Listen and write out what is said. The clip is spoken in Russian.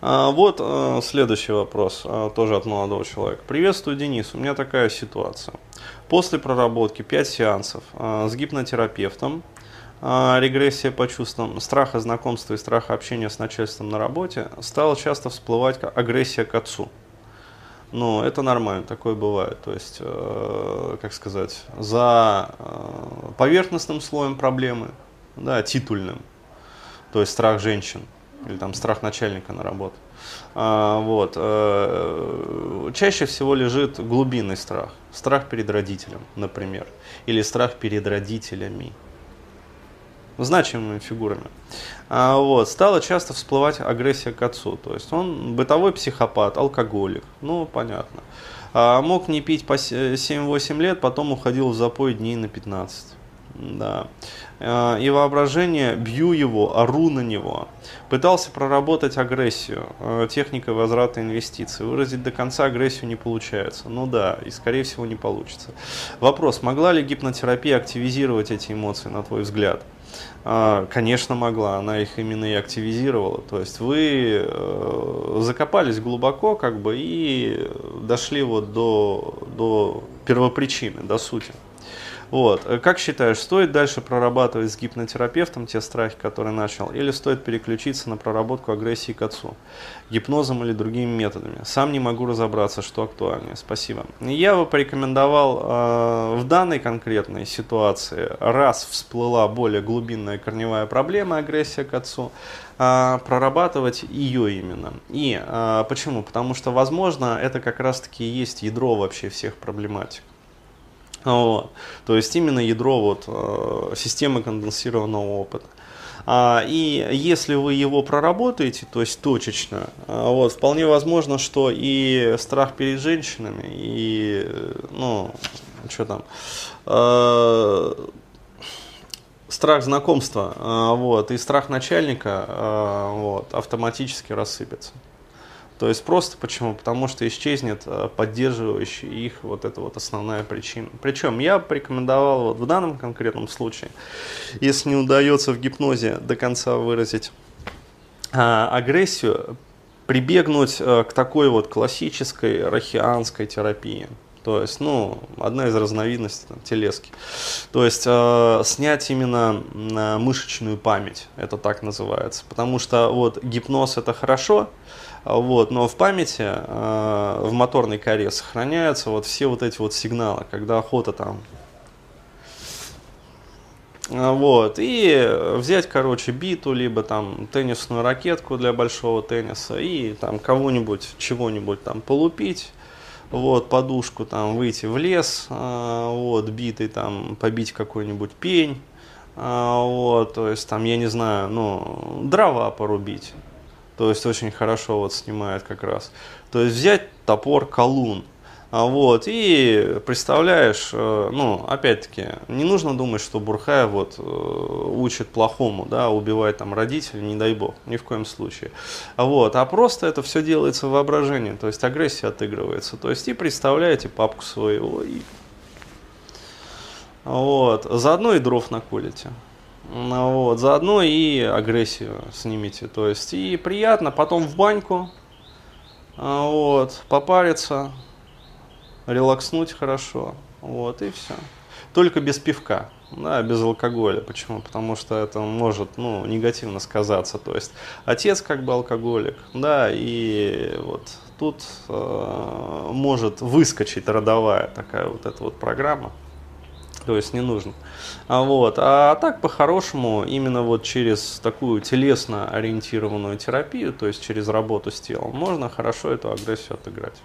А, вот а, следующий вопрос, а, тоже от молодого человека. Приветствую, Денис. У меня такая ситуация. После проработки 5 сеансов с гипнотерапевтом, регрессия по чувствам, страха знакомства и страха общения с начальством на работе, стала часто всплывать агрессия к отцу. Ну, это нормально, такое бывает. То есть, э, как сказать, за э, поверхностным слоем проблемы, да, титульным, то есть страх женщин или там страх начальника на работу. А, вот. Э, чаще всего лежит глубинный страх. Страх перед родителем, например. Или страх перед родителями. Значимыми фигурами. А, вот. Стала часто всплывать агрессия к отцу. То есть он бытовой психопат, алкоголик. Ну, понятно. А, мог не пить по 7-8 лет, потом уходил в запой дней на 15. Да. Э, и воображение, бью его, ору на него. Пытался проработать агрессию, э, техникой возврата инвестиций. Выразить до конца агрессию не получается. Ну да, и скорее всего не получится. Вопрос, могла ли гипнотерапия активизировать эти эмоции, на твой взгляд? Э, конечно, могла, она их именно и активизировала. То есть вы закопались глубоко, как бы, и дошли вот до, до первопричины, до сути. Вот. Э, как считаешь, стоит дальше прорабатывать с гипнотерапевтом те страхи, которые начал, или стоит переключиться на проработку агрессии к отцу, гипнозом или другими методами? Сам не могу разобраться, что актуальнее. Спасибо. Я бы порекомендовал э, в данной конкретной ситуации, раз всплыла более глубинная корневая проблема агрессия к отцу, э, прорабатывать ее именно. И э, почему? Потому что, возможно, это как раз-таки и есть ядро вообще всех проблематик. Вот. То есть именно ядро вот, э, системы конденсированного опыта. А, и если вы его проработаете, то есть точечно, а, вот, вполне возможно, что и страх перед женщинами, и, ну, что там, э, страх знакомства, э, вот, и страх начальника, э, вот, автоматически рассыпется. То есть просто почему? Потому что исчезнет э, поддерживающий их вот эта вот основная причина. Причем я порекомендовал вот в данном конкретном случае, если не удается в гипнозе до конца выразить а, агрессию, прибегнуть а, к такой вот классической рахианской терапии. То есть, ну, одна из разновидностей там, телески. То есть, э, снять именно э, мышечную память, это так называется. Потому что вот гипноз это хорошо, вот, но в памяти, э, в моторной коре сохраняются вот все вот эти вот сигналы, когда охота там вот, и взять, короче, биту, либо там теннисную ракетку для большого тенниса и там кого-нибудь, чего-нибудь там полупить, вот, подушку там выйти в лес, э, вот, битый там побить какой-нибудь пень, э, вот, то есть там, я не знаю, ну, дрова порубить, то есть очень хорошо вот снимает как раз. То есть взять топор колун, а вот, и представляешь, э, ну, опять-таки, не нужно думать, что Бурхая вот э, учит плохому, да, убивает там родителей, не дай бог, ни в коем случае. А вот, а просто это все делается в воображении, то есть агрессия отыгрывается. То есть и представляете папку своего, и вот, заодно и дров наколите. Вот, заодно и агрессию снимите. То есть и приятно, потом в баньку, а, вот, попариться, релакснуть хорошо. Вот, и все. Только без пивка, да, без алкоголя. Почему? Потому что это может, ну, негативно сказаться. То есть отец как бы алкоголик, да, и вот тут э, может выскочить родовая такая вот эта вот программа то есть не нужно. А, вот. а так по-хорошему именно вот через такую телесно ориентированную терапию, то есть через работу с телом, можно хорошо эту агрессию отыграть.